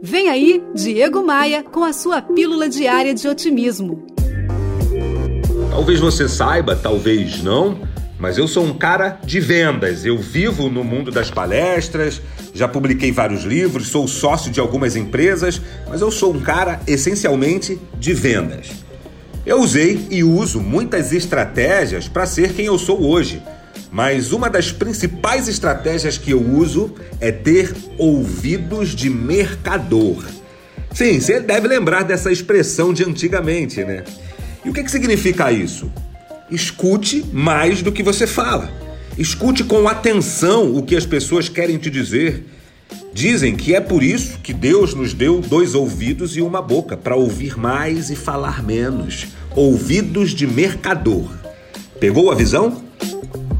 Vem aí, Diego Maia, com a sua pílula diária de otimismo. Talvez você saiba, talvez não, mas eu sou um cara de vendas. Eu vivo no mundo das palestras, já publiquei vários livros, sou sócio de algumas empresas, mas eu sou um cara essencialmente de vendas. Eu usei e uso muitas estratégias para ser quem eu sou hoje. Mas uma das principais estratégias que eu uso é ter ouvidos de mercador. Sim, você deve lembrar dessa expressão de antigamente, né? E o que, que significa isso? Escute mais do que você fala. Escute com atenção o que as pessoas querem te dizer. Dizem que é por isso que Deus nos deu dois ouvidos e uma boca, para ouvir mais e falar menos. Ouvidos de mercador. Pegou a visão?